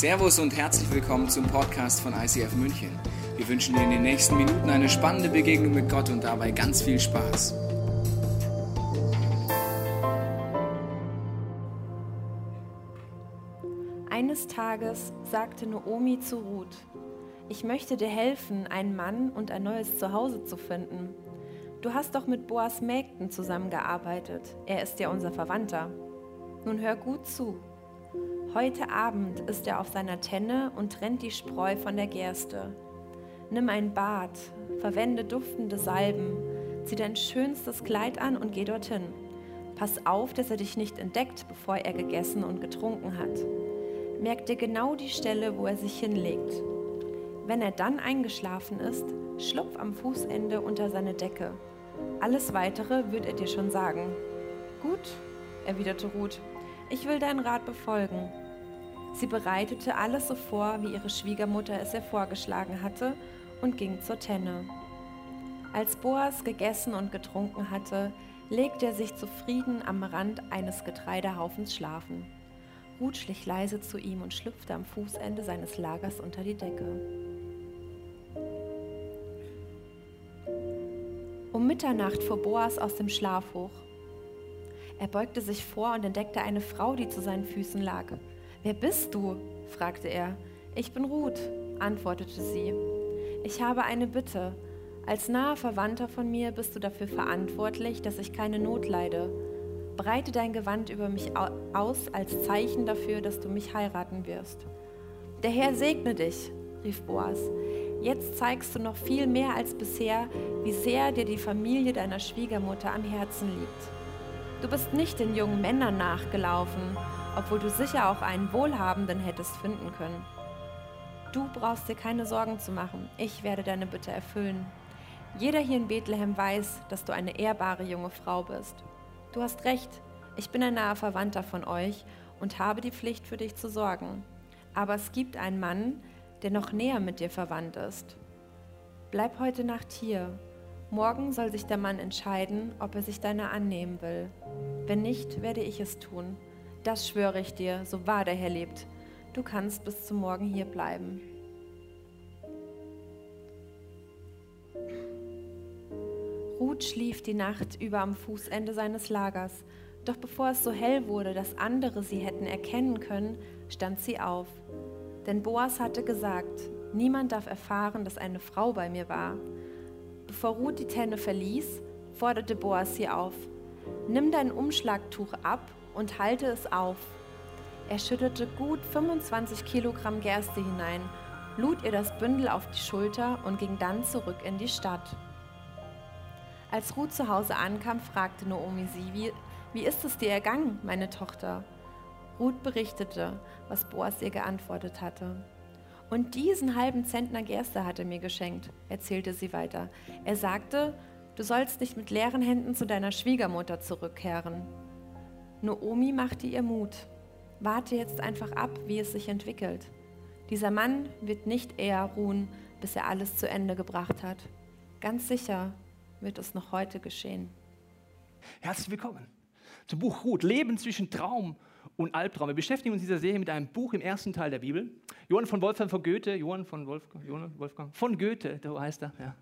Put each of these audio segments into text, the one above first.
Servus und herzlich willkommen zum Podcast von ICF München. Wir wünschen dir in den nächsten Minuten eine spannende Begegnung mit Gott und dabei ganz viel Spaß. Eines Tages sagte Naomi zu Ruth, ich möchte dir helfen, einen Mann und ein neues Zuhause zu finden. Du hast doch mit Boas Mägden zusammengearbeitet. Er ist ja unser Verwandter. Nun hör gut zu. Heute Abend ist er auf seiner Tenne und trennt die Spreu von der Gerste. Nimm ein Bad, verwende duftende Salben, zieh dein schönstes Kleid an und geh dorthin. Pass auf, dass er dich nicht entdeckt, bevor er gegessen und getrunken hat. Merk dir genau die Stelle, wo er sich hinlegt. Wenn er dann eingeschlafen ist, schlupf am Fußende unter seine Decke. Alles weitere wird er dir schon sagen. Gut, erwiderte Ruth, ich will deinen Rat befolgen. Sie bereitete alles so vor, wie ihre Schwiegermutter es ihr vorgeschlagen hatte, und ging zur Tenne. Als Boas gegessen und getrunken hatte, legte er sich zufrieden am Rand eines Getreidehaufens schlafen. Ruth schlich leise zu ihm und schlüpfte am Fußende seines Lagers unter die Decke. Um Mitternacht fuhr Boas aus dem Schlaf hoch. Er beugte sich vor und entdeckte eine Frau, die zu seinen Füßen lag. Wer bist du? fragte er. Ich bin Ruth, antwortete sie. Ich habe eine Bitte. Als naher Verwandter von mir bist du dafür verantwortlich, dass ich keine Not leide. Breite dein Gewand über mich aus als Zeichen dafür, dass du mich heiraten wirst. Der Herr segne dich, rief Boas. Jetzt zeigst du noch viel mehr als bisher, wie sehr dir die Familie deiner Schwiegermutter am Herzen liegt. Du bist nicht den jungen Männern nachgelaufen, obwohl du sicher auch einen Wohlhabenden hättest finden können. Du brauchst dir keine Sorgen zu machen, ich werde deine Bitte erfüllen. Jeder hier in Bethlehem weiß, dass du eine ehrbare junge Frau bist. Du hast recht, ich bin ein naher Verwandter von euch und habe die Pflicht für dich zu sorgen. Aber es gibt einen Mann, der noch näher mit dir verwandt ist. Bleib heute Nacht hier. Morgen soll sich der Mann entscheiden, ob er sich deiner annehmen will. Wenn nicht, werde ich es tun. Das schwöre ich dir, so wahr der Herr lebt. Du kannst bis zum Morgen hier bleiben. Ruth schlief die Nacht über am Fußende seines Lagers, doch bevor es so hell wurde, dass andere sie hätten erkennen können, stand sie auf. Denn Boas hatte gesagt, niemand darf erfahren, dass eine Frau bei mir war. Bevor Ruth die Tenne verließ, forderte Boas sie auf, nimm dein Umschlagtuch ab und halte es auf. Er schüttete gut 25 Kilogramm Gerste hinein, lud ihr das Bündel auf die Schulter und ging dann zurück in die Stadt. Als Ruth zu Hause ankam, fragte Naomi sie, wie, wie ist es dir ergangen, meine Tochter? Ruth berichtete, was Boas ihr geantwortet hatte. Und diesen halben Zentner Gerste hat er mir geschenkt, erzählte sie weiter. Er sagte, du sollst nicht mit leeren Händen zu deiner Schwiegermutter zurückkehren. Noomi machte ihr Mut. Warte jetzt einfach ab, wie es sich entwickelt. Dieser Mann wird nicht eher ruhen, bis er alles zu Ende gebracht hat. Ganz sicher wird es noch heute geschehen. Herzlich willkommen zum Buch Ruth, Leben zwischen Traum und Albtraum. Wir beschäftigen uns in dieser Serie mit einem Buch im ersten Teil der Bibel. Johann von Wolfgang von Goethe, Johann von Wolfgang, Johann Wolfgang von Goethe, so heißt er, ja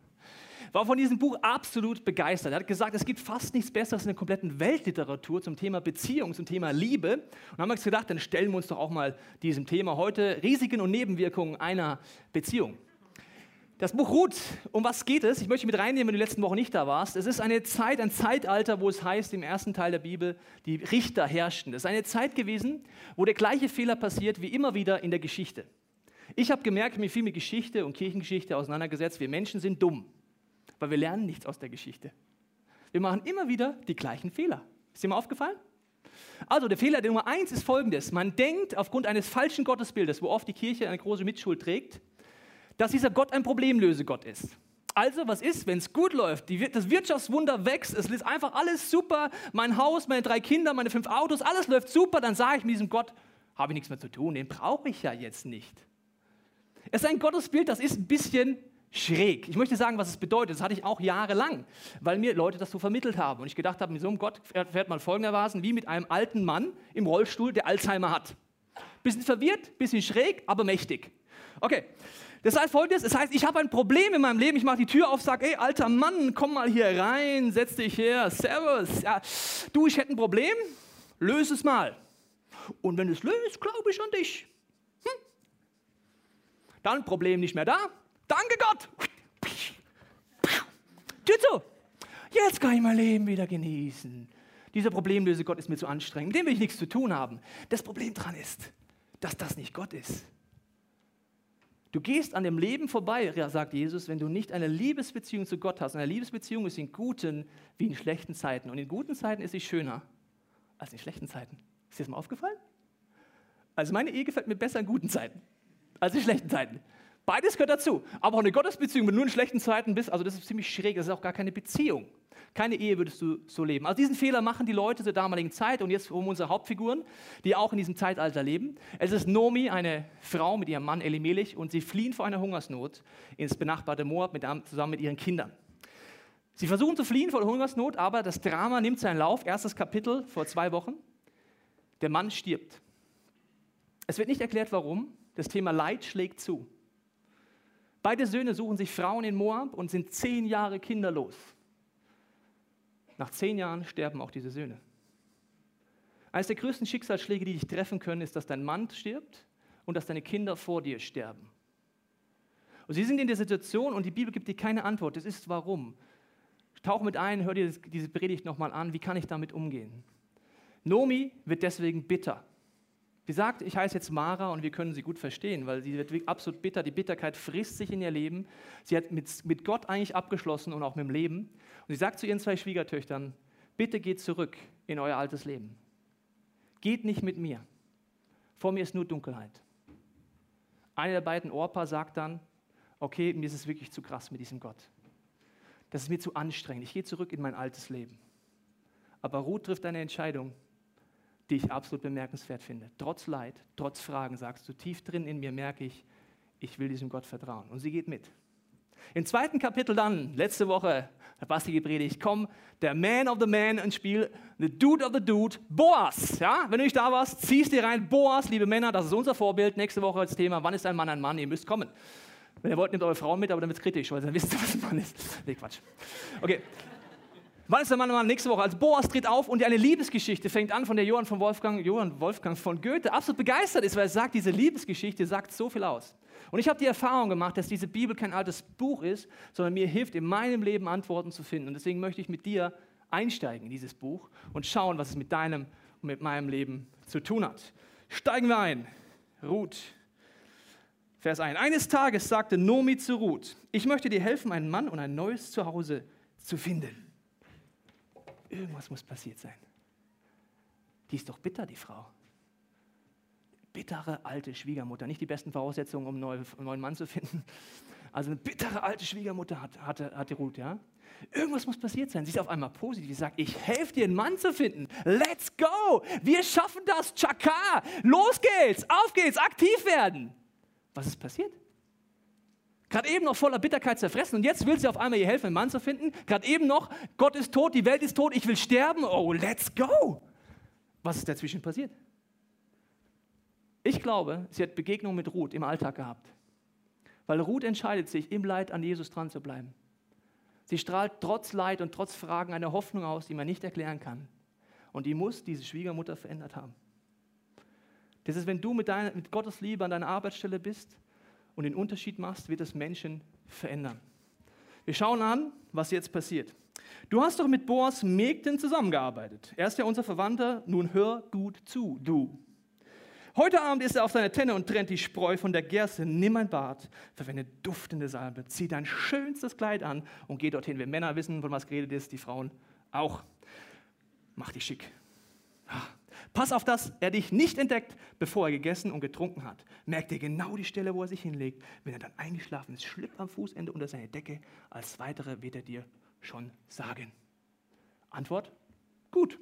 war von diesem Buch absolut begeistert. Er hat gesagt, es gibt fast nichts Besseres in der kompletten Weltliteratur zum Thema Beziehung, zum Thema Liebe. Und haben wir uns gedacht, dann stellen wir uns doch auch mal diesem Thema heute Risiken und Nebenwirkungen einer Beziehung. Das Buch Ruth, um was geht es? Ich möchte mit reinnehmen, wenn du die letzten Wochen nicht da warst. Es ist eine Zeit, ein Zeitalter, wo es heißt im ersten Teil der Bibel, die Richter herrschten. Es ist eine Zeit gewesen, wo der gleiche Fehler passiert wie immer wieder in der Geschichte. Ich habe gemerkt, mich viel mit Geschichte und Kirchengeschichte auseinandergesetzt. Wir Menschen sind dumm weil wir lernen nichts aus der Geschichte. Wir machen immer wieder die gleichen Fehler. Ist dir mal aufgefallen? Also der Fehler der Nummer eins ist folgendes. Man denkt aufgrund eines falschen Gottesbildes, wo oft die Kirche eine große Mitschuld trägt, dass dieser Gott ein Problemlösegott ist. Also, was ist, wenn es gut läuft? Die, das Wirtschaftswunder wächst, es ist einfach alles super, mein Haus, meine drei Kinder, meine fünf Autos, alles läuft super, dann sage ich mit diesem Gott, habe ich nichts mehr zu tun, den brauche ich ja jetzt nicht. Es ist ein Gottesbild, das ist ein bisschen schräg. Ich möchte sagen, was es bedeutet. Das hatte ich auch jahrelang, weil mir Leute das so vermittelt haben. Und ich gedacht habe, mit so einem Gott fährt man folgendermaßen wie mit einem alten Mann im Rollstuhl, der Alzheimer hat. bisschen verwirrt, bisschen schräg, aber mächtig. Okay, das heißt folgendes, das heißt, ich habe ein Problem in meinem Leben, ich mache die Tür auf, sage, ey, alter Mann, komm mal hier rein, setz dich her, servus. Ja, du, ich hätte ein Problem, löse es mal. Und wenn es löst, glaube ich an dich. Hm? Dann Problem nicht mehr da. Danke Gott. Tür zu. Jetzt kann ich mein Leben wieder genießen. Dieser Problemlöse Gott ist mir zu anstrengend. Mit dem will ich nichts zu tun haben. Das Problem daran ist, dass das nicht Gott ist. Du gehst an dem Leben vorbei, sagt Jesus, wenn du nicht eine Liebesbeziehung zu Gott hast. Eine Liebesbeziehung ist in guten wie in schlechten Zeiten. Und in guten Zeiten ist sie schöner als in schlechten Zeiten. Ist dir das mal aufgefallen? Also meine Ehe gefällt mir besser in guten Zeiten als in schlechten Zeiten. Beides gehört dazu. Aber auch eine Gottesbeziehung, wenn du nur in schlechten Zeiten bist, also das ist ziemlich schräg, das ist auch gar keine Beziehung. Keine Ehe würdest du so leben. Also diesen Fehler machen die Leute zur damaligen Zeit und jetzt um unsere Hauptfiguren, die auch in diesem Zeitalter leben. Es ist Nomi, eine Frau mit ihrem Mann Elimelech und sie fliehen vor einer Hungersnot ins benachbarte Moab mit, zusammen mit ihren Kindern. Sie versuchen zu fliehen vor der Hungersnot, aber das Drama nimmt seinen Lauf. Erstes Kapitel vor zwei Wochen. Der Mann stirbt. Es wird nicht erklärt, warum. Das Thema Leid schlägt zu. Beide Söhne suchen sich Frauen in Moab und sind zehn Jahre kinderlos. Nach zehn Jahren sterben auch diese Söhne. Eines der größten Schicksalsschläge, die dich treffen können, ist, dass dein Mann stirbt und dass deine Kinder vor dir sterben. Und sie sind in der Situation und die Bibel gibt dir keine Antwort. Das ist warum. Tauch mit ein, hör dir diese Predigt nochmal an. Wie kann ich damit umgehen? Nomi wird deswegen bitter. Sie sagt, ich heiße jetzt Mara und wir können sie gut verstehen, weil sie wird absolut bitter. Die Bitterkeit frisst sich in ihr Leben. Sie hat mit, mit Gott eigentlich abgeschlossen und auch mit dem Leben. Und sie sagt zu ihren zwei Schwiegertöchtern, bitte geht zurück in euer altes Leben. Geht nicht mit mir. Vor mir ist nur Dunkelheit. Eine der beiden Orpa sagt dann, okay, mir ist es wirklich zu krass mit diesem Gott. Das ist mir zu anstrengend. Ich gehe zurück in mein altes Leben. Aber Ruth trifft eine Entscheidung, die ich absolut bemerkenswert finde. Trotz Leid, trotz Fragen sagst du, tief drin in mir merke ich, ich will diesem Gott vertrauen. Und sie geht mit. Im zweiten Kapitel dann, letzte Woche, hat Basti gepredigt, komm, der Man of the Man ins Spiel, the Dude of the Dude, Boas. Ja, wenn du nicht da warst, ziehst dir rein, Boas, liebe Männer, das ist unser Vorbild. Nächste Woche als Thema, wann ist ein Mann ein Mann? Ihr müsst kommen. Wenn ihr wollt, nehmt eure Frauen mit, aber dann wird es kritisch, weil dann wisst ihr, was ein Mann ist. Nee, Quatsch. Okay, Wann ist der Mann, Mann nächste Woche? Als Boas tritt auf und eine Liebesgeschichte fängt an, von der Johann von Wolfgang, Johann Wolfgang von Goethe absolut begeistert ist, weil er sagt, diese Liebesgeschichte sagt so viel aus. Und ich habe die Erfahrung gemacht, dass diese Bibel kein altes Buch ist, sondern mir hilft, in meinem Leben Antworten zu finden. Und deswegen möchte ich mit dir einsteigen in dieses Buch und schauen, was es mit deinem und mit meinem Leben zu tun hat. Steigen wir ein. Ruth. Vers 1. Eines Tages sagte Nomi zu Ruth, ich möchte dir helfen, einen Mann und ein neues Zuhause zu finden. Irgendwas muss passiert sein. Die ist doch bitter, die Frau. Bittere alte Schwiegermutter. Nicht die besten Voraussetzungen, um einen neuen Mann zu finden. Also eine bittere alte Schwiegermutter hat, hatte, hatte Ruth, ja. Irgendwas muss passiert sein. Sie ist auf einmal positiv. Sie sagt, ich helfe dir, einen Mann zu finden. Let's go. Wir schaffen das. Chaka. Los geht's. Auf geht's. Aktiv werden. Was ist passiert? Gerade eben noch voller Bitterkeit zerfressen und jetzt will sie auf einmal ihr helfen, einen Mann zu finden. Gerade eben noch, Gott ist tot, die Welt ist tot, ich will sterben. Oh, let's go. Was ist dazwischen passiert? Ich glaube, sie hat Begegnung mit Ruth im Alltag gehabt. Weil Ruth entscheidet sich, im Leid an Jesus dran zu bleiben. Sie strahlt trotz Leid und trotz Fragen eine Hoffnung aus, die man nicht erklären kann. Und die muss diese Schwiegermutter verändert haben. Das ist, wenn du mit, deiner, mit Gottes Liebe an deiner Arbeitsstelle bist und den Unterschied machst, wird es Menschen verändern. Wir schauen an, was jetzt passiert. Du hast doch mit Boas Mägden zusammengearbeitet. Er ist ja unser Verwandter, nun hör gut zu, du. Heute Abend ist er auf seiner Tenne und trennt die Spreu von der Gerste. Nimm ein Bad, verwende duftende Salbe, zieh dein schönstes Kleid an und geh dorthin. Wir Männer wissen, von was geredet ist, die Frauen auch. Mach dich schick. Pass auf, dass er dich nicht entdeckt, bevor er gegessen und getrunken hat. Merk dir genau die Stelle, wo er sich hinlegt. Wenn er dann eingeschlafen ist, schlüpf am Fußende unter seine Decke. Als weitere wird er dir schon sagen. Antwort? Gut.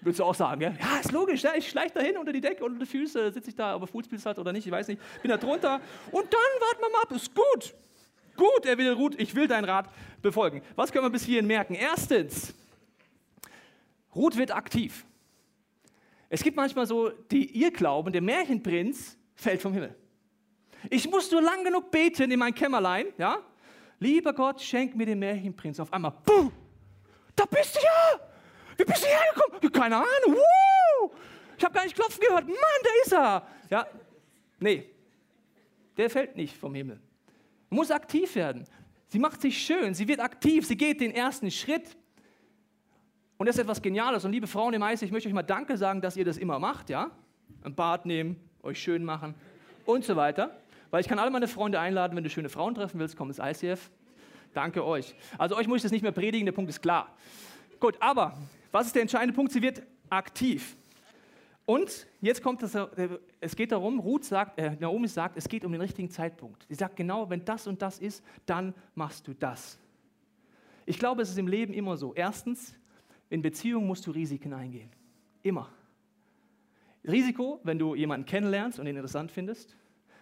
Würdest du auch sagen, ja? Ja, ist logisch, ja? ich schleiche da hin unter die Decke, unter die Füße, sitze ich da, ob er Fußpilz hat oder nicht, ich weiß nicht, bin da drunter und dann warten wir mal ab, ist gut. Gut, er will Ruth, ich will deinen Rat befolgen. Was können wir bis hierhin merken? Erstens, Ruth wird aktiv. Es gibt manchmal so die Irrglauben, der Märchenprinz fällt vom Himmel. Ich muss nur lang genug beten in mein Kämmerlein, ja? Lieber Gott, schenk mir den Märchenprinz. Auf einmal, buh, da bist du ja! Wie bist du hergekommen? Keine Ahnung. Woo! Ich habe gar nicht klopfen gehört. Mann, da ist er. Ja, nee, der fällt nicht vom Himmel. Muss aktiv werden. Sie macht sich schön, sie wird aktiv, sie geht den ersten Schritt. Und das ist etwas Geniales. Und liebe Frauen im Eis, ich möchte euch mal Danke sagen, dass ihr das immer macht, ja? Ein Bad nehmen, euch schön machen und so weiter. Weil ich kann alle meine Freunde einladen, wenn du schöne Frauen treffen willst, komm ins ICF. Danke euch. Also euch muss ich das nicht mehr predigen, der Punkt ist klar. Gut, aber was ist der entscheidende Punkt? Sie wird aktiv. Und jetzt kommt das, es geht darum, Ruth sagt, äh, Naomi sagt, es geht um den richtigen Zeitpunkt. Sie sagt genau, wenn das und das ist, dann machst du das. Ich glaube, es ist im Leben immer so. Erstens, in Beziehungen musst du Risiken eingehen. Immer. Risiko, wenn du jemanden kennenlernst und ihn interessant findest,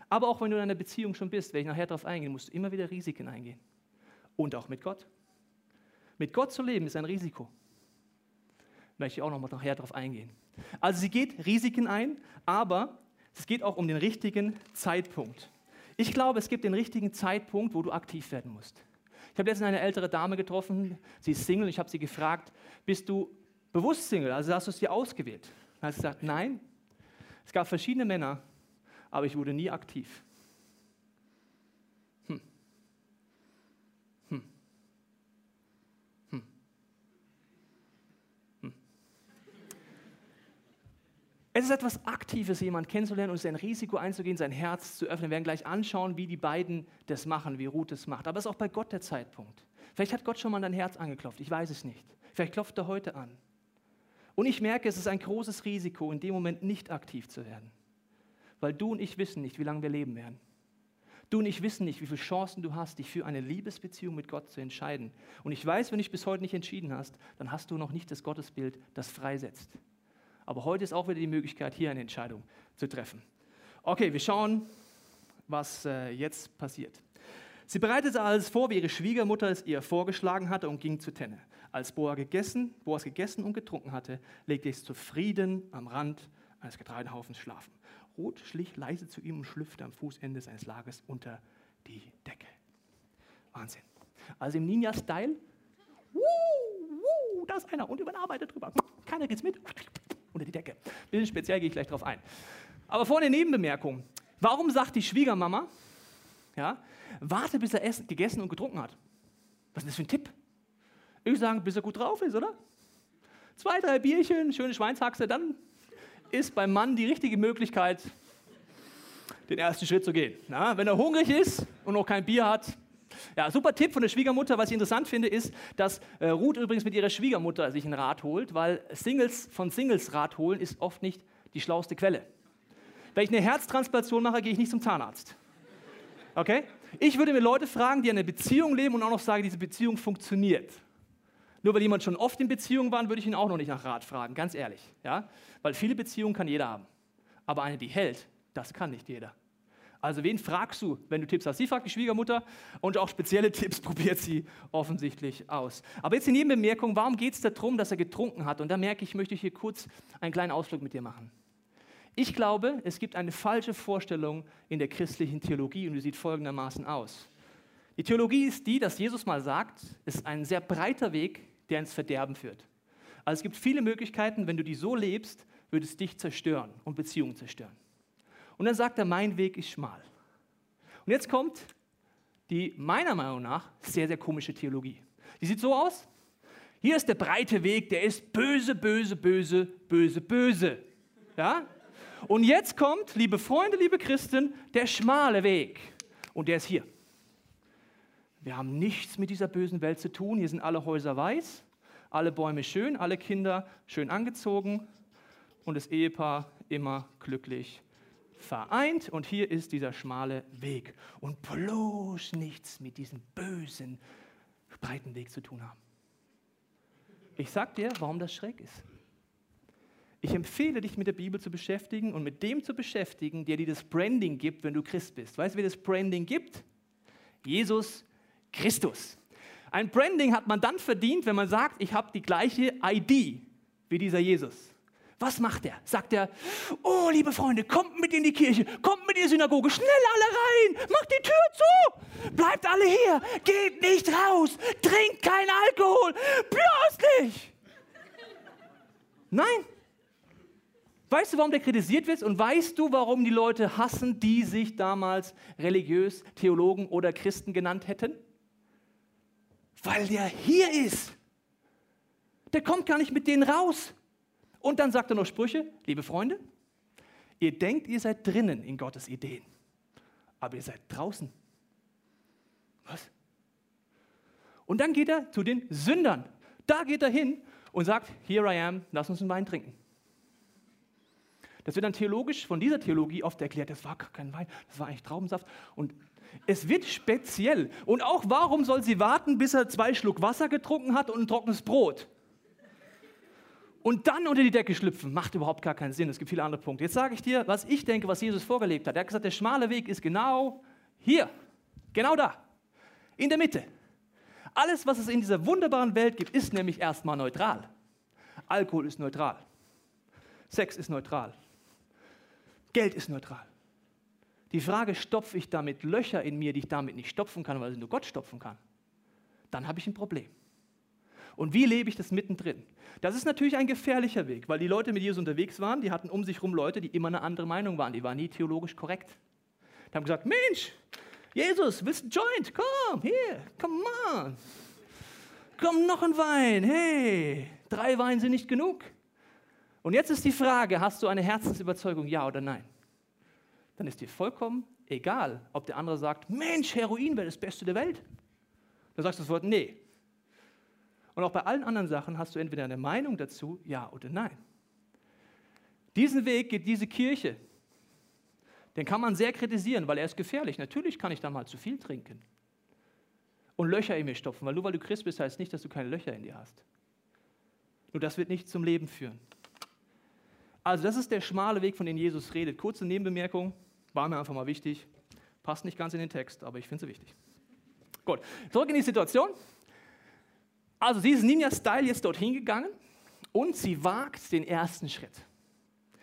aber auch wenn du in einer Beziehung schon bist, werde ich nachher darauf eingehen, musst du immer wieder Risiken eingehen. Und auch mit Gott. Mit Gott zu leben ist ein Risiko. Möchte ich auch noch mal nachher darauf eingehen. Also sie geht Risiken ein, aber es geht auch um den richtigen Zeitpunkt. Ich glaube, es gibt den richtigen Zeitpunkt, wo du aktiv werden musst. Ich habe letztens eine ältere Dame getroffen, sie ist Single, ich habe sie gefragt, bist du bewusst Single? Also hast du es dir ausgewählt? Dann hat sie gesagt, nein. Es gab verschiedene Männer, aber ich wurde nie aktiv. Es ist etwas Aktives, jemanden kennenzulernen und sein Risiko einzugehen, sein Herz zu öffnen. Wir werden gleich anschauen, wie die beiden das machen, wie Ruth es macht. Aber es ist auch bei Gott der Zeitpunkt. Vielleicht hat Gott schon mal dein Herz angeklopft, ich weiß es nicht. Vielleicht klopft er heute an. Und ich merke, es ist ein großes Risiko, in dem Moment nicht aktiv zu werden. Weil du und ich wissen nicht, wie lange wir leben werden. Du und ich wissen nicht, wie viele Chancen du hast, dich für eine Liebesbeziehung mit Gott zu entscheiden. Und ich weiß, wenn du dich bis heute nicht entschieden hast, dann hast du noch nicht das Gottesbild, das freisetzt. Aber heute ist auch wieder die Möglichkeit, hier eine Entscheidung zu treffen. Okay, wir schauen, was äh, jetzt passiert. Sie bereitete alles vor, wie ihre Schwiegermutter es ihr vorgeschlagen hatte und ging zu Tenne. Als Boas gegessen, Boas gegessen und getrunken hatte, legte ich zufrieden am Rand eines Getreidehaufens schlafen. Ruth schlich leise zu ihm und schlüpfte am Fußende seines Lagers unter die Decke. Wahnsinn. Also im Ninja-Style, da ist einer und überarbeitet drüber. Keiner geht's mit unter die Decke. Bisschen speziell gehe ich gleich drauf ein. Aber vorne Nebenbemerkung. Warum sagt die Schwiegermama, ja, warte, bis er essen, gegessen und getrunken hat? Was ist das für ein Tipp? Ich würde sagen, bis er gut drauf ist, oder? Zwei, drei Bierchen, schöne Schweinshaxe, dann ist beim Mann die richtige Möglichkeit, den ersten Schritt zu gehen. Na, wenn er hungrig ist und noch kein Bier hat, ja, super Tipp von der Schwiegermutter. Was ich interessant finde, ist, dass äh, Ruth übrigens mit ihrer Schwiegermutter sich einen Rat holt, weil Singles von Singles Rat holen ist oft nicht die schlauste Quelle. Wenn ich eine Herztransplantation mache, gehe ich nicht zum Zahnarzt. Okay? Ich würde mir Leute fragen, die eine Beziehung leben und auch noch sagen, diese Beziehung funktioniert. Nur weil jemand schon oft in Beziehung war, würde ich ihn auch noch nicht nach Rat fragen, ganz ehrlich. Ja? Weil viele Beziehungen kann jeder haben. Aber eine, die hält, das kann nicht jeder. Also wen fragst du, wenn du Tipps hast? Sie fragt die Schwiegermutter und auch spezielle Tipps probiert sie offensichtlich aus. Aber jetzt die Nebenbemerkung, warum geht es darum, dass er getrunken hat? Und da merke ich, möchte ich hier kurz einen kleinen Ausflug mit dir machen. Ich glaube, es gibt eine falsche Vorstellung in der christlichen Theologie und die sieht folgendermaßen aus. Die Theologie ist die, dass Jesus mal sagt, es ist ein sehr breiter Weg, der ins Verderben führt. Also es gibt viele Möglichkeiten, wenn du die so lebst, würde es dich zerstören und Beziehungen zerstören. Und dann sagt er, mein Weg ist schmal. Und jetzt kommt die meiner Meinung nach sehr, sehr komische Theologie. Die sieht so aus. Hier ist der breite Weg, der ist böse, böse, böse, böse, böse. Ja? Und jetzt kommt, liebe Freunde, liebe Christen, der schmale Weg. Und der ist hier. Wir haben nichts mit dieser bösen Welt zu tun. Hier sind alle Häuser weiß, alle Bäume schön, alle Kinder schön angezogen und das Ehepaar immer glücklich vereint und hier ist dieser schmale Weg. Und bloß nichts mit diesem bösen, breiten Weg zu tun haben. Ich sag dir, warum das schräg ist. Ich empfehle dich mit der Bibel zu beschäftigen und mit dem zu beschäftigen, der dir das Branding gibt, wenn du Christ bist. Weißt du, wer das Branding gibt? Jesus Christus. Ein Branding hat man dann verdient, wenn man sagt, ich habe die gleiche ID wie dieser Jesus. Was macht er? Sagt er, oh, liebe Freunde, kommt mit in die Kirche, kommt mit in die Synagoge, schnell alle rein, macht die Tür zu, bleibt alle hier, geht nicht raus, trinkt kein Alkohol, bloß nicht. Nein. Weißt du, warum der kritisiert wird? Und weißt du, warum die Leute hassen, die sich damals religiös, Theologen oder Christen genannt hätten? Weil der hier ist. Der kommt gar nicht mit denen raus. Und dann sagt er noch Sprüche, liebe Freunde, ihr denkt, ihr seid drinnen in Gottes Ideen, aber ihr seid draußen. Was? Und dann geht er zu den Sündern. Da geht er hin und sagt, here I am, lass uns einen Wein trinken. Das wird dann theologisch von dieser Theologie oft erklärt, das war kein Wein, das war eigentlich Traubensaft. Und es wird speziell. Und auch warum soll sie warten, bis er zwei Schluck Wasser getrunken hat und ein trockenes Brot? Und dann unter die Decke schlüpfen, macht überhaupt gar keinen Sinn. Es gibt viele andere Punkte. Jetzt sage ich dir, was ich denke, was Jesus vorgelebt hat. Er hat gesagt, der schmale Weg ist genau hier, genau da, in der Mitte. Alles, was es in dieser wunderbaren Welt gibt, ist nämlich erstmal neutral. Alkohol ist neutral. Sex ist neutral. Geld ist neutral. Die Frage, stopfe ich damit Löcher in mir, die ich damit nicht stopfen kann, weil nur Gott stopfen kann, dann habe ich ein Problem. Und wie lebe ich das mittendrin? Das ist natürlich ein gefährlicher Weg, weil die Leute mit Jesus unterwegs waren, die hatten um sich herum Leute, die immer eine andere Meinung waren, die waren nie theologisch korrekt. Die haben gesagt, Mensch, Jesus, willst du Joint? Komm, hier, come on. Komm, noch ein Wein, hey, drei Wein sind nicht genug. Und jetzt ist die Frage, hast du eine Herzensüberzeugung, ja oder nein? Dann ist dir vollkommen egal, ob der andere sagt, Mensch, Heroin wäre das Beste der Welt. Dann sagst du sofort, nee, und auch bei allen anderen Sachen hast du entweder eine Meinung dazu, ja oder nein. Diesen Weg geht diese Kirche. Den kann man sehr kritisieren, weil er ist gefährlich. Natürlich kann ich da mal zu viel trinken und Löcher in mir stopfen, weil nur weil du Christ bist, heißt nicht, dass du keine Löcher in dir hast. Nur das wird nicht zum Leben führen. Also das ist der schmale Weg, von dem Jesus redet. Kurze Nebenbemerkung, war mir einfach mal wichtig. Passt nicht ganz in den Text, aber ich finde sie wichtig. Gut, zurück in die Situation. Also sie ist Ninja-Style jetzt dorthin gegangen und sie wagt den ersten Schritt.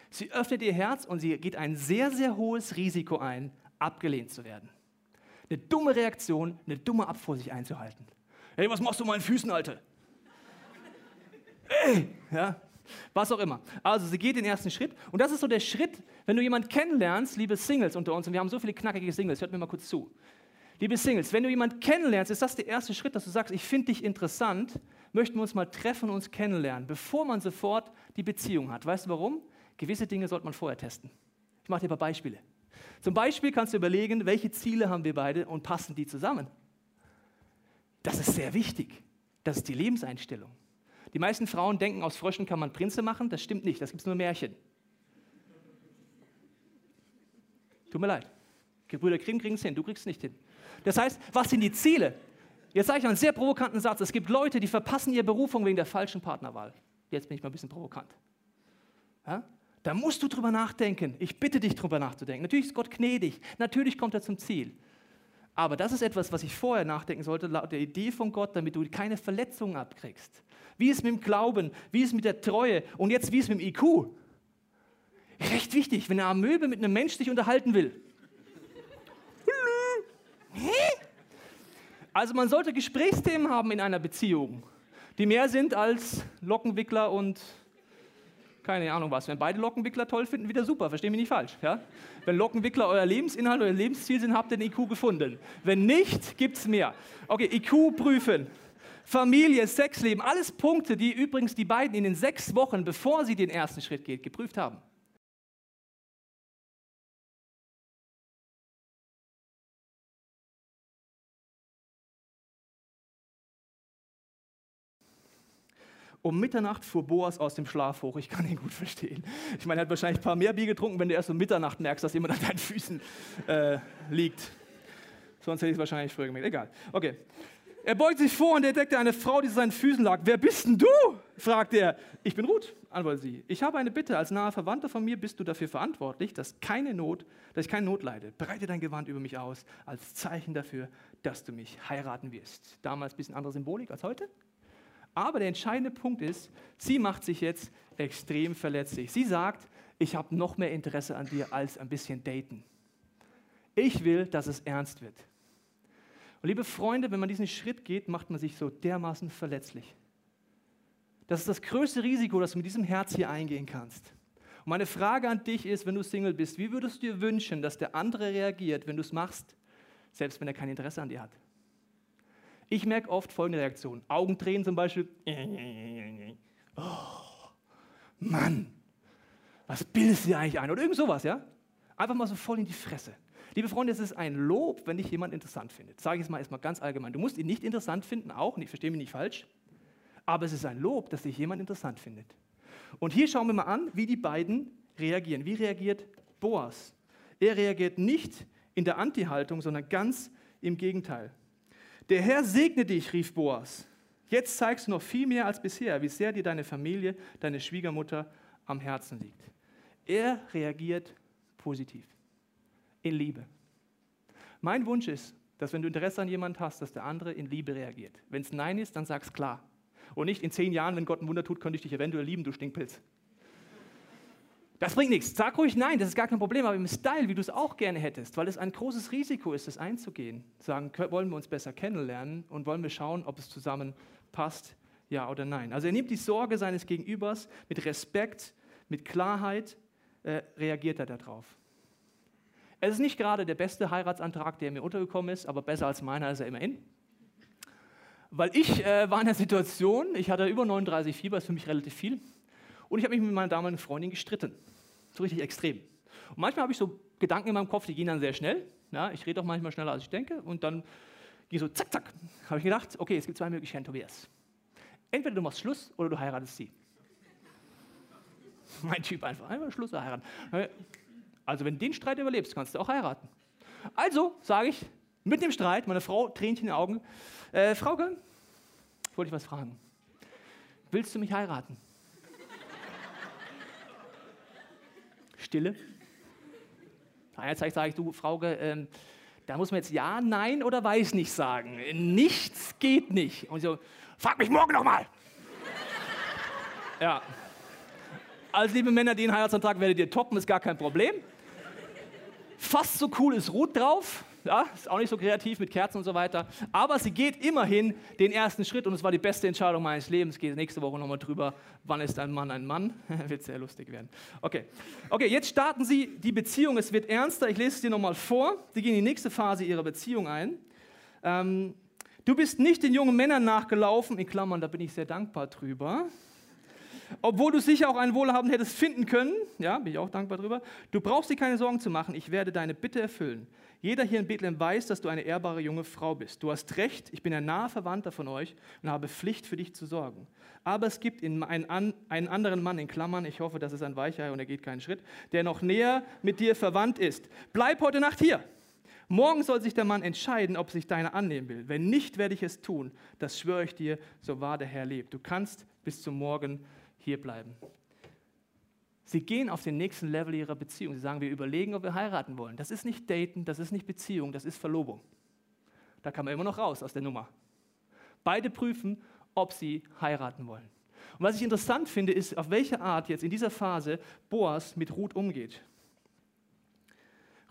Sie öffnet ihr Herz und sie geht ein sehr, sehr hohes Risiko ein, abgelehnt zu werden. Eine dumme Reaktion, eine dumme Abfuhr einzuhalten. Hey, was machst du meinen Füßen, Alter? Ey, ja, was auch immer. Also sie geht den ersten Schritt und das ist so der Schritt, wenn du jemanden kennenlernst, liebe Singles unter uns, und wir haben so viele knackige Singles, hört mir mal kurz zu. Liebe Singles, wenn du jemanden kennenlernst, ist das der erste Schritt, dass du sagst, ich finde dich interessant, möchten wir uns mal treffen und uns kennenlernen, bevor man sofort die Beziehung hat. Weißt du warum? Gewisse Dinge sollte man vorher testen. Ich mache dir ein paar Beispiele. Zum Beispiel kannst du überlegen, welche Ziele haben wir beide und passen die zusammen. Das ist sehr wichtig. Das ist die Lebenseinstellung. Die meisten Frauen denken, aus Fröschen kann man Prinze machen. Das stimmt nicht, das gibt es nur Märchen. Tut mir leid. Gebrüder Grimm kriegen es hin, du kriegst es nicht hin. Das heißt, was sind die Ziele? Jetzt sage ich einen sehr provokanten Satz. Es gibt Leute, die verpassen ihre Berufung wegen der falschen Partnerwahl. Jetzt bin ich mal ein bisschen provokant. Ja? Da musst du drüber nachdenken. Ich bitte dich, drüber nachzudenken. Natürlich ist Gott gnädig. Natürlich kommt er zum Ziel. Aber das ist etwas, was ich vorher nachdenken sollte, laut der Idee von Gott, damit du keine Verletzungen abkriegst. Wie ist mit dem Glauben? Wie ist mit der Treue? Und jetzt, wie ist mit dem IQ? Recht wichtig, wenn eine Amöbe mit einem Mensch sich unterhalten will. Also man sollte Gesprächsthemen haben in einer Beziehung, die mehr sind als Lockenwickler und keine Ahnung was. Wenn beide Lockenwickler toll finden, wieder super, verstehe mich nicht falsch. Ja? Wenn Lockenwickler euer Lebensinhalt, euer Lebensziel sind, habt ihr den IQ gefunden. Wenn nicht, gibt es mehr. Okay, IQ prüfen. Familie, Sexleben, alles Punkte, die übrigens die beiden in den sechs Wochen, bevor sie den ersten Schritt geht, geprüft haben. Um Mitternacht fuhr Boas aus dem Schlaf hoch. Ich kann ihn gut verstehen. Ich meine, er hat wahrscheinlich ein paar mehr Bier getrunken, wenn du erst um Mitternacht merkst, dass jemand an deinen Füßen äh, liegt. Sonst hätte ich es wahrscheinlich früher gemerkt. Egal. Okay. Er beugt sich vor und entdeckte eine Frau, die zu seinen Füßen lag. Wer bist denn du? fragt er. Ich bin Ruth, antwortet sie. Ich habe eine Bitte. Als nahe Verwandter von mir bist du dafür verantwortlich, dass, keine Not, dass ich keine Not leide. Breite dein Gewand über mich aus, als Zeichen dafür, dass du mich heiraten wirst. Damals ein bisschen andere Symbolik als heute. Aber der entscheidende Punkt ist, sie macht sich jetzt extrem verletzlich. Sie sagt, ich habe noch mehr Interesse an dir als ein bisschen daten. Ich will, dass es ernst wird. Und liebe Freunde, wenn man diesen Schritt geht, macht man sich so dermaßen verletzlich. Das ist das größte Risiko, das du mit diesem Herz hier eingehen kannst. Und meine Frage an dich ist, wenn du Single bist, wie würdest du dir wünschen, dass der andere reagiert, wenn du es machst, selbst wenn er kein Interesse an dir hat? Ich merke oft folgende Reaktionen. Augendrehen zum Beispiel. Oh, Mann, was bildest du dir eigentlich ein? Oder irgend sowas, ja? Einfach mal so voll in die Fresse. Liebe Freunde, es ist ein Lob, wenn dich jemand interessant findet. Sage ich es mal erstmal ganz allgemein. Du musst ihn nicht interessant finden, auch, und ich verstehe mich nicht falsch. Aber es ist ein Lob, dass dich jemand interessant findet. Und hier schauen wir mal an, wie die beiden reagieren. Wie reagiert Boas? Er reagiert nicht in der Anti-Haltung, sondern ganz im Gegenteil. Der Herr segne dich, rief Boas. Jetzt zeigst du noch viel mehr als bisher, wie sehr dir deine Familie, deine Schwiegermutter am Herzen liegt. Er reagiert positiv, in Liebe. Mein Wunsch ist, dass wenn du Interesse an jemand hast, dass der andere in Liebe reagiert. Wenn es Nein ist, dann sag's klar. Und nicht in zehn Jahren, wenn Gott ein Wunder tut, könnte ich dich eventuell lieben, du Stinkpilz. Das bringt nichts. Sag ruhig nein, das ist gar kein Problem, aber im Style, wie du es auch gerne hättest, weil es ein großes Risiko ist, das einzugehen. Sagen, wollen wir uns besser kennenlernen und wollen wir schauen, ob es zusammen passt, ja oder nein. Also er nimmt die Sorge seines Gegenübers mit Respekt, mit Klarheit, äh, reagiert er darauf. Es ist nicht gerade der beste Heiratsantrag, der mir untergekommen ist, aber besser als meiner ist er immerhin. Weil ich äh, war in der Situation, ich hatte über 39 Fieber, ist für mich relativ viel, und ich habe mich mit meiner damaligen Freundin gestritten. So richtig extrem. Und manchmal habe ich so Gedanken in meinem Kopf, die gehen dann sehr schnell. Ja, ich rede auch manchmal schneller, als ich denke. Und dann ging so zack, zack. Habe ich gedacht, okay, es gibt zwei Möglichkeiten, Tobias. Entweder du machst Schluss oder du heiratest sie. mein Typ einfach, einfach Schluss heiraten. Also wenn du den Streit überlebst, kannst du auch heiraten. Also sage ich, mit dem Streit, meine Frau, Tränchen in den Augen, äh, Frauke, wollte ich was fragen. Willst du mich heiraten? Stille. Jetzt sage ich, du, Frauke, ähm, da muss man jetzt ja, nein oder weiß nicht sagen. Nichts geht nicht. Und so, frag mich morgen nochmal. ja. Also, liebe Männer, den Heiratsantrag werdet ihr toppen, ist gar kein Problem. Fast so cool ist Ruth drauf. Ja, ist auch nicht so kreativ mit Kerzen und so weiter. Aber sie geht immerhin den ersten Schritt und es war die beste Entscheidung meines Lebens. Gehe nächste Woche nochmal drüber, wann ist ein Mann ein Mann. wird sehr lustig werden. Okay. okay, jetzt starten sie die Beziehung. Es wird ernster. Ich lese es dir nochmal vor. Sie gehen in die nächste Phase ihrer Beziehung ein. Ähm, du bist nicht den jungen Männern nachgelaufen, in Klammern, da bin ich sehr dankbar drüber obwohl du sicher auch einen Wohlhabenden hättest finden können. Ja, bin ich auch dankbar drüber. Du brauchst dir keine Sorgen zu machen, ich werde deine Bitte erfüllen. Jeder hier in Bethlehem weiß, dass du eine ehrbare junge Frau bist. Du hast recht, ich bin ein naher Verwandter von euch und habe Pflicht für dich zu sorgen. Aber es gibt einen, anderen Mann in Klammern, ich hoffe, das ist ein Weichei und er geht keinen Schritt, der noch näher mit dir verwandt ist. Bleib heute Nacht hier. Morgen soll sich der Mann entscheiden, ob sich deiner annehmen will. Wenn nicht, werde ich es tun. Das schwöre ich dir, so wahr der Herr lebt. Du kannst bis zum Morgen hier bleiben. Sie gehen auf den nächsten Level ihrer Beziehung. Sie sagen, wir überlegen, ob wir heiraten wollen. Das ist nicht Daten, das ist nicht Beziehung, das ist Verlobung. Da kann man immer noch raus aus der Nummer. Beide prüfen, ob sie heiraten wollen. Und was ich interessant finde, ist, auf welche Art jetzt in dieser Phase Boas mit Ruth umgeht.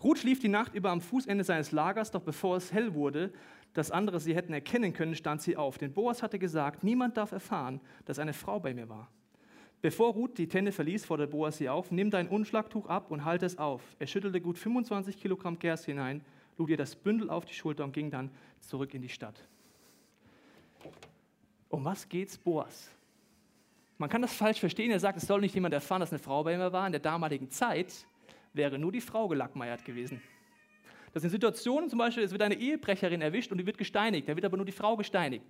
Ruth schlief die Nacht über am Fußende seines Lagers, doch bevor es hell wurde, dass andere sie hätten erkennen können, stand sie auf. Denn Boas hatte gesagt, niemand darf erfahren, dass eine Frau bei mir war. Bevor Ruth die Tenne verließ, forderte Boas sie auf, nimm dein Unschlagtuch ab und halte es auf. Er schüttelte gut 25 Kilogramm Gerste hinein, lud ihr das Bündel auf die Schulter und ging dann zurück in die Stadt. Um was geht's Boas? Man kann das falsch verstehen. Er sagt, es soll nicht jemand erfahren, dass eine Frau bei ihm war. In der damaligen Zeit wäre nur die Frau gelackmeiert gewesen. Das sind Situationen, zum Beispiel, es wird eine Ehebrecherin erwischt und die wird gesteinigt. Da wird aber nur die Frau gesteinigt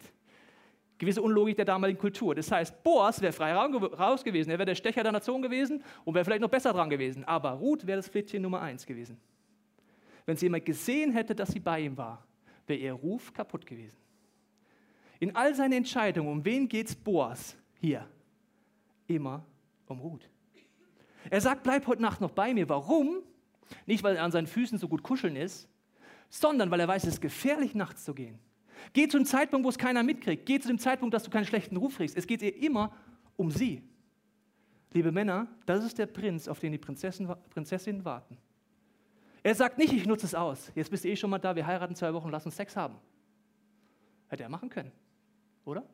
gewisse Unlogik der damaligen Kultur. Das heißt, Boas wäre frei raus gewesen, er wäre der Stecher der Nation gewesen und wäre vielleicht noch besser dran gewesen. Aber Ruth wäre das Pflichtchen Nummer eins gewesen. Wenn sie jemand gesehen hätte, dass sie bei ihm war, wäre ihr Ruf kaputt gewesen. In all seinen Entscheidungen, um wen geht es Boas hier? Immer um Ruth. Er sagt, bleib heute Nacht noch bei mir. Warum? Nicht, weil er an seinen Füßen so gut kuscheln ist, sondern weil er weiß, es ist gefährlich, nachts zu gehen. Geh zu dem Zeitpunkt, wo es keiner mitkriegt. Geh zu dem Zeitpunkt, dass du keinen schlechten Ruf kriegst. Es geht ihr immer um sie. Liebe Männer, das ist der Prinz, auf den die Prinzessinnen warten. Er sagt nicht, ich nutze es aus. Jetzt bist du eh schon mal da, wir heiraten zwei Wochen, lass uns Sex haben. Hätte er machen können, oder?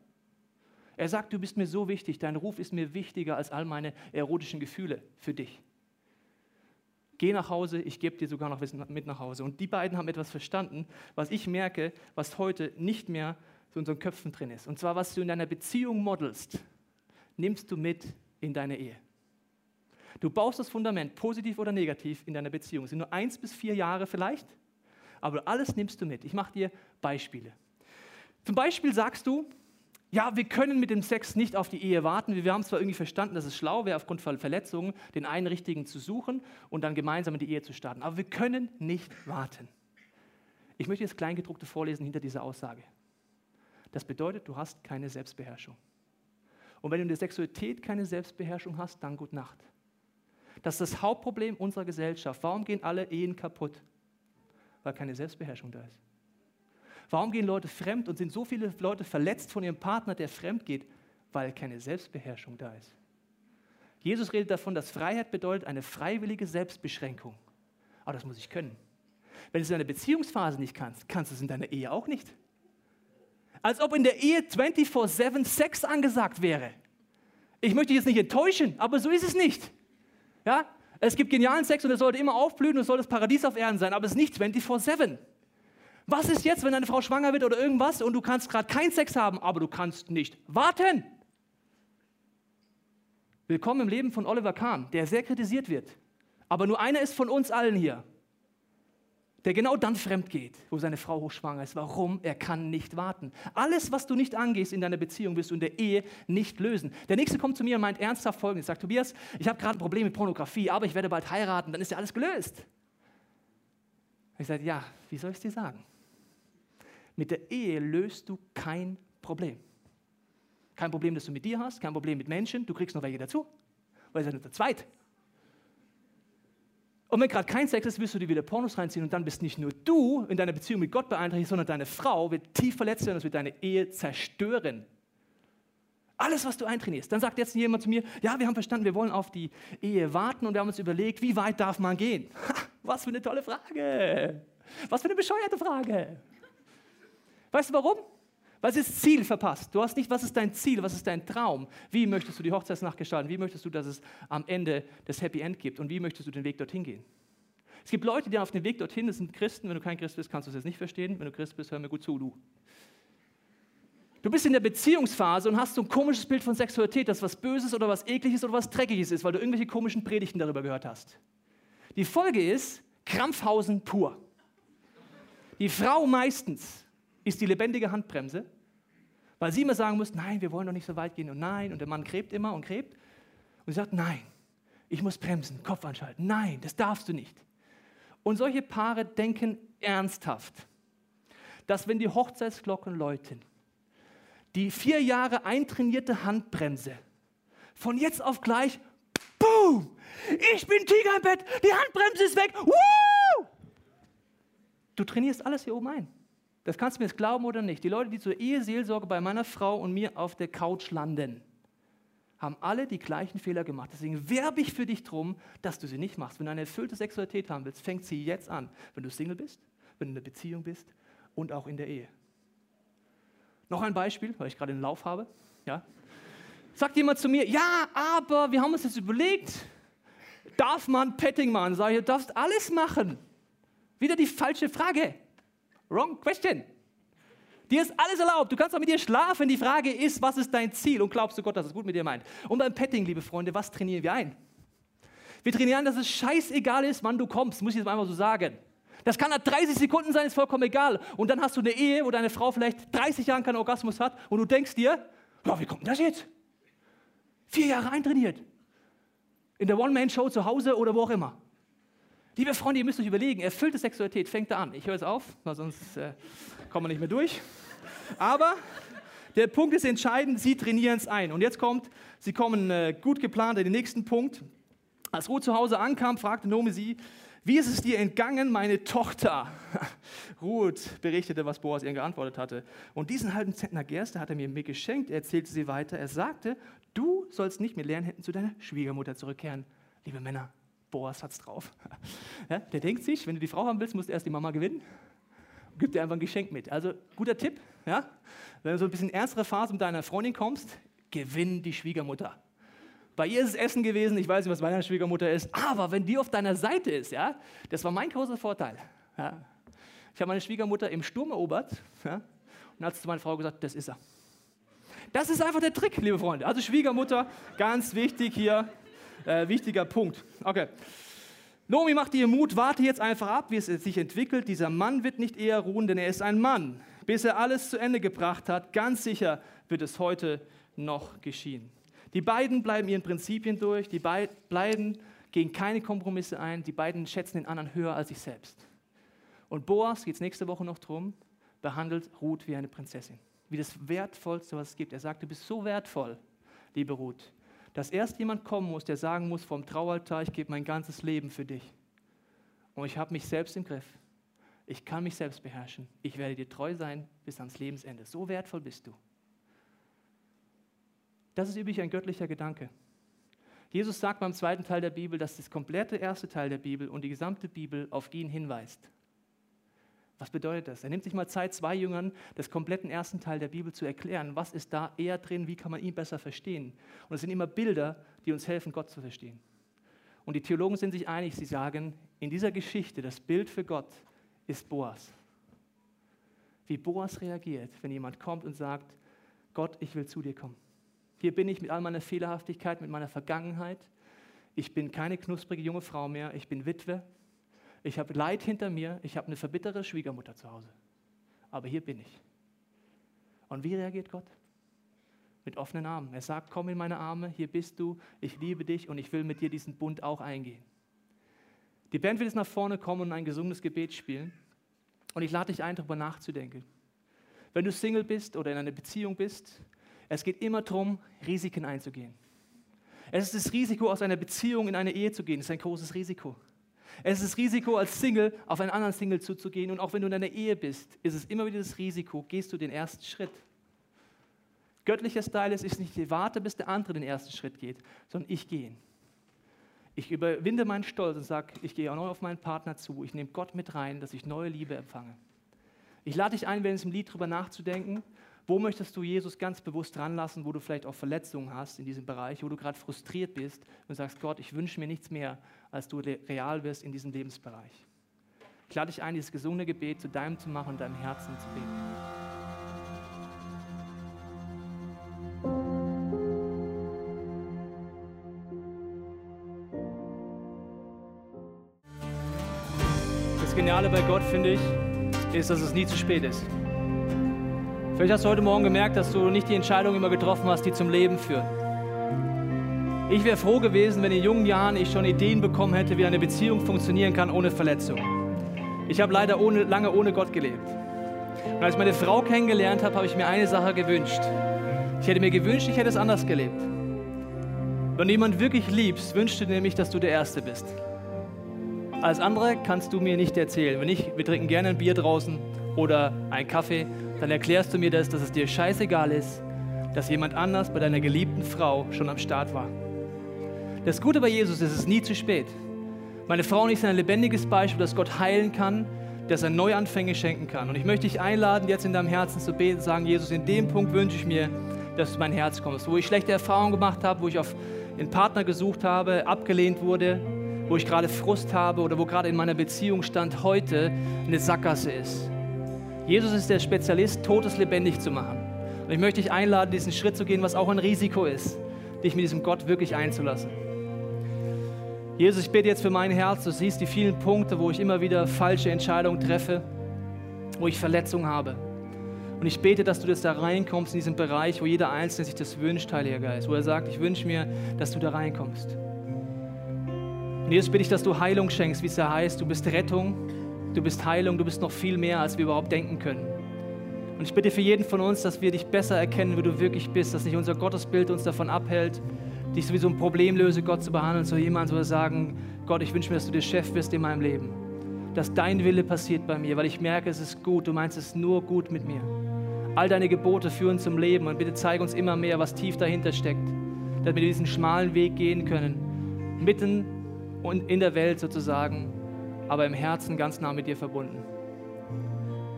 Er sagt, du bist mir so wichtig, dein Ruf ist mir wichtiger als all meine erotischen Gefühle für dich. Geh nach Hause, ich gebe dir sogar noch Wissen mit nach Hause. Und die beiden haben etwas verstanden, was ich merke, was heute nicht mehr so in unseren Köpfen drin ist. Und zwar, was du in deiner Beziehung modelst, nimmst du mit in deine Ehe. Du baust das Fundament, positiv oder negativ, in deiner Beziehung. Es sind nur eins bis vier Jahre vielleicht, aber alles nimmst du mit. Ich mache dir Beispiele. Zum Beispiel sagst du, ja, wir können mit dem Sex nicht auf die Ehe warten. Wir haben zwar irgendwie verstanden, dass es schlau wäre, aufgrund von Verletzungen den einen richtigen zu suchen und dann gemeinsam in die Ehe zu starten. Aber wir können nicht warten. Ich möchte das Kleingedruckte vorlesen hinter dieser Aussage. Das bedeutet, du hast keine Selbstbeherrschung. Und wenn du in der Sexualität keine Selbstbeherrschung hast, dann gut Nacht. Das ist das Hauptproblem unserer Gesellschaft. Warum gehen alle Ehen kaputt? Weil keine Selbstbeherrschung da ist. Warum gehen Leute fremd und sind so viele Leute verletzt von ihrem Partner, der fremd geht? Weil keine Selbstbeherrschung da ist. Jesus redet davon, dass Freiheit bedeutet eine freiwillige Selbstbeschränkung. Aber das muss ich können. Wenn du es in deiner Beziehungsphase nicht kannst, kannst du es in deiner Ehe auch nicht. Als ob in der Ehe 24-7 Sex angesagt wäre. Ich möchte dich jetzt nicht enttäuschen, aber so ist es nicht. Ja? Es gibt genialen Sex und er sollte immer aufblühen und es soll das Paradies auf Erden sein, aber es ist nicht 24-7. Was ist jetzt, wenn deine Frau schwanger wird oder irgendwas und du kannst gerade keinen Sex haben, aber du kannst nicht warten? Willkommen im Leben von Oliver Kahn, der sehr kritisiert wird. Aber nur einer ist von uns allen hier, der genau dann fremd geht, wo seine Frau hochschwanger ist. Warum? Er kann nicht warten. Alles, was du nicht angehst in deiner Beziehung, wirst du in der Ehe nicht lösen. Der Nächste kommt zu mir und meint ernsthaft folgendes. Sagt, Tobias, ich habe gerade ein Problem mit Pornografie, aber ich werde bald heiraten, dann ist ja alles gelöst. Ich sage, ja, wie soll ich es dir sagen? Mit der Ehe löst du kein Problem. Kein Problem, das du mit dir hast, kein Problem mit Menschen, du kriegst noch welche dazu, weil es ja nur zu zweit. Und wenn gerade kein Sex ist, wirst du dir wieder Pornos reinziehen und dann bist nicht nur du in deiner Beziehung mit Gott beeinträchtigt, sondern deine Frau wird tief verletzt werden und es wird deine Ehe zerstören. Alles, was du eintrainierst. Dann sagt jetzt jemand zu mir, ja, wir haben verstanden, wir wollen auf die Ehe warten und wir haben uns überlegt, wie weit darf man gehen? Ha, was für eine tolle Frage. Was für eine bescheuerte Frage. Weißt du warum? Weil sie das Ziel verpasst. Du hast nicht, was ist dein Ziel, was ist dein Traum? Wie möchtest du die Hochzeitsnacht gestalten? Wie möchtest du, dass es am Ende das Happy End gibt? Und wie möchtest du den Weg dorthin gehen? Es gibt Leute, die auf dem Weg dorthin, das sind Christen. Wenn du kein Christ bist, kannst du es jetzt nicht verstehen. Wenn du Christ bist, hör mir gut zu, du. Du bist in der Beziehungsphase und hast so ein komisches Bild von Sexualität, dass was Böses oder was Ekliges oder was Dreckiges ist, weil du irgendwelche komischen Predigten darüber gehört hast. Die Folge ist Krampfhausen pur. Die Frau meistens ist die lebendige Handbremse, weil sie immer sagen muss, nein, wir wollen doch nicht so weit gehen und nein, und der Mann gräbt immer und gräbt und sie sagt, nein, ich muss bremsen, Kopf anschalten, nein, das darfst du nicht. Und solche Paare denken ernsthaft, dass wenn die Hochzeitsglocken läuten, die vier Jahre eintrainierte Handbremse von jetzt auf gleich, boom, ich bin Tiger im Bett, die Handbremse ist weg, Woo! du trainierst alles hier oben ein. Das kannst du mir jetzt glauben oder nicht. Die Leute, die zur Eheseelsorge bei meiner Frau und mir auf der Couch landen, haben alle die gleichen Fehler gemacht. Deswegen werbe ich für dich drum, dass du sie nicht machst. Wenn du eine erfüllte Sexualität haben willst, fängt sie jetzt an. Wenn du Single bist, wenn du in einer Beziehung bist und auch in der Ehe. Noch ein Beispiel, weil ich gerade den Lauf habe. Ja. Sagt jemand zu mir, ja, aber wir haben uns jetzt überlegt, darf man Petting machen? Sag ich, du darfst alles machen. Wieder die falsche Frage. Wrong question. Dir ist alles erlaubt. Du kannst auch mit dir schlafen. Die Frage ist, was ist dein Ziel? Und glaubst du Gott, dass es gut mit dir meint? Und beim Petting, liebe Freunde, was trainieren wir ein? Wir trainieren, dass es scheißegal ist, wann du kommst. Muss ich jetzt einfach so sagen. Das kann nach 30 Sekunden sein, ist vollkommen egal. Und dann hast du eine Ehe, wo deine Frau vielleicht 30 Jahre keinen Orgasmus hat und du denkst dir, ja, wie kommt das jetzt? Vier Jahre eintrainiert. In der One-Man-Show zu Hause oder wo auch immer. Liebe Freunde, ihr müsst euch überlegen, erfüllte Sexualität fängt da an. Ich höre es auf, weil sonst äh, kommen wir nicht mehr durch. Aber der Punkt ist entscheidend, sie trainieren es ein. Und jetzt kommt, sie kommen äh, gut geplant in den nächsten Punkt. Als Ruth zu Hause ankam, fragte Nomi sie, Wie ist es dir entgangen, meine Tochter? Ruth berichtete, was Boas ihr geantwortet hatte. Und diesen halben Zentner Gerste hat er mir, geschenkt, erzählte sie weiter. Er sagte, du sollst nicht mit leeren Händen zu deiner Schwiegermutter zurückkehren. Liebe Männer, Boas hat's drauf. Ja, der denkt sich, wenn du die Frau haben willst, musst du erst die Mama gewinnen. Gib dir einfach ein Geschenk mit. Also guter Tipp, ja? wenn du so ein bisschen ernstere Phase mit deiner Freundin kommst, gewinn die Schwiegermutter. Bei ihr ist es Essen gewesen, ich weiß nicht, was meiner Schwiegermutter ist, aber wenn die auf deiner Seite ist, ja, das war mein großer Vorteil. Ja. Ich habe meine Schwiegermutter im Sturm erobert ja, und hat zu meiner Frau gesagt, das ist er. Das ist einfach der Trick, liebe Freunde. Also Schwiegermutter, ganz wichtig hier, äh, wichtiger Punkt. Okay. Nomi macht dir Mut, warte jetzt einfach ab, wie es sich entwickelt. Dieser Mann wird nicht eher ruhen, denn er ist ein Mann. Bis er alles zu Ende gebracht hat, ganz sicher wird es heute noch geschehen. Die beiden bleiben ihren Prinzipien durch, die beiden gehen keine Kompromisse ein, die beiden schätzen den anderen höher als sich selbst. Und Boas, geht es nächste Woche noch drum, behandelt Ruth wie eine Prinzessin, wie das Wertvollste, was es gibt. Er sagt, du bist so wertvoll, liebe Ruth, dass erst jemand kommen muss, der sagen muss vom Traualtar, ich gebe mein ganzes Leben für dich. Und ich habe mich selbst im Griff. Ich kann mich selbst beherrschen. Ich werde dir treu sein bis ans Lebensende. So wertvoll bist du. Das ist übrigens ein göttlicher Gedanke. Jesus sagt beim zweiten Teil der Bibel, dass das komplette erste Teil der Bibel und die gesamte Bibel auf ihn hinweist. Was bedeutet das? Er nimmt sich mal Zeit, zwei Jüngern des kompletten ersten Teil der Bibel zu erklären. Was ist da eher drin? Wie kann man ihn besser verstehen? Und es sind immer Bilder, die uns helfen, Gott zu verstehen. Und die Theologen sind sich einig, sie sagen, in dieser Geschichte, das Bild für Gott ist Boas. Wie Boas reagiert, wenn jemand kommt und sagt, Gott, ich will zu dir kommen. Hier bin ich mit all meiner Fehlerhaftigkeit, mit meiner Vergangenheit. Ich bin keine knusprige junge Frau mehr. Ich bin Witwe. Ich habe Leid hinter mir. Ich habe eine verbittere Schwiegermutter zu Hause. Aber hier bin ich. Und wie reagiert Gott? Mit offenen Armen. Er sagt, komm in meine Arme, hier bist du, ich liebe dich und ich will mit dir diesen Bund auch eingehen. Die Band wird jetzt nach vorne kommen und ein gesundes Gebet spielen. Und ich lade dich ein, darüber nachzudenken. Wenn du Single bist oder in einer Beziehung bist, es geht immer darum, Risiken einzugehen. Es ist das Risiko, aus einer Beziehung in eine Ehe zu gehen. Das ist ein großes Risiko. Es ist Risiko, als Single auf einen anderen Single zuzugehen. Und auch wenn du in einer Ehe bist, ist es immer wieder das Risiko, gehst du den ersten Schritt. Göttlicher Style ist, ich nicht warte, bis der andere den ersten Schritt geht, sondern ich gehe. Ich überwinde meinen Stolz und sage, ich gehe auch neu auf meinen Partner zu. Ich nehme Gott mit rein, dass ich neue Liebe empfange. Ich lade dich ein, während diesem Lied darüber nachzudenken, wo möchtest du Jesus ganz bewusst ranlassen, wo du vielleicht auch Verletzungen hast in diesem Bereich, wo du gerade frustriert bist und sagst, Gott, ich wünsche mir nichts mehr, als du real wirst in diesem Lebensbereich. Ich lade dich ein, dieses gesunde Gebet zu deinem zu machen und deinem Herzen zu beten. Das Geniale bei Gott, finde ich, ist, dass es nie zu spät ist. Vielleicht hast du heute Morgen gemerkt, dass du nicht die Entscheidung immer getroffen hast, die zum Leben führen. Ich wäre froh gewesen, wenn in jungen Jahren ich schon Ideen bekommen hätte, wie eine Beziehung funktionieren kann ohne Verletzung. Ich habe leider ohne, lange ohne Gott gelebt. Und als ich meine Frau kennengelernt habe, habe ich mir eine Sache gewünscht. Ich hätte mir gewünscht, ich hätte es anders gelebt. Wenn du jemanden wirklich liebst, wünschst du nämlich, dass du der Erste bist. Alles andere kannst du mir nicht erzählen. Wenn nicht, wir trinken gerne ein Bier draußen oder einen Kaffee dann erklärst du mir das, dass es dir scheißegal ist, dass jemand anders bei deiner geliebten Frau schon am Start war. Das Gute bei Jesus ist, es ist nie zu spät. Meine Frau und ich sind ein lebendiges Beispiel, dass Gott heilen kann, dass er Neuanfänge schenken kann. Und ich möchte dich einladen, jetzt in deinem Herzen zu beten, sagen, Jesus, in dem Punkt wünsche ich mir, dass du in mein Herz kommst. Wo ich schlechte Erfahrungen gemacht habe, wo ich auf einen Partner gesucht habe, abgelehnt wurde, wo ich gerade Frust habe oder wo gerade in meiner Beziehung stand, heute eine Sackgasse ist. Jesus ist der Spezialist, Totes lebendig zu machen. Und ich möchte dich einladen, diesen Schritt zu gehen, was auch ein Risiko ist, dich mit diesem Gott wirklich einzulassen. Jesus, ich bete jetzt für mein Herz. Du siehst die vielen Punkte, wo ich immer wieder falsche Entscheidungen treffe, wo ich Verletzungen habe. Und ich bete, dass du das da reinkommst in diesen Bereich, wo jeder Einzelne sich das wünscht, Heiliger Geist, wo er sagt, ich wünsche mir, dass du da reinkommst. Und Jesus bitte ich, dass du Heilung schenkst, wie es ja heißt. Du bist Rettung, Du bist Heilung, du bist noch viel mehr, als wir überhaupt denken können. Und ich bitte für jeden von uns, dass wir dich besser erkennen, wie du wirklich bist, dass nicht unser Gottesbild uns davon abhält, dich so wie so ein Problemlöse Gott zu behandeln, so jemand zu sagen, Gott, ich wünsche mir, dass du der Chef wirst in meinem Leben. Dass dein Wille passiert bei mir, weil ich merke, es ist gut, du meinst es nur gut mit mir. All deine Gebote führen zum Leben und bitte zeig uns immer mehr, was tief dahinter steckt, damit wir diesen schmalen Weg gehen können, mitten und in der Welt sozusagen, aber im Herzen ganz nah mit dir verbunden.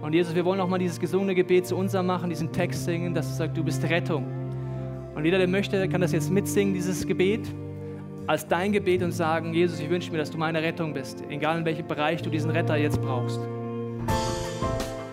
Und Jesus, wir wollen nochmal dieses gesungene Gebet zu unser machen, diesen Text singen, dass du sagst, du bist Rettung. Und jeder, der möchte, kann das jetzt mitsingen, dieses Gebet, als dein Gebet und sagen, Jesus, ich wünsche mir, dass du meine Rettung bist, egal in welchem Bereich du diesen Retter jetzt brauchst.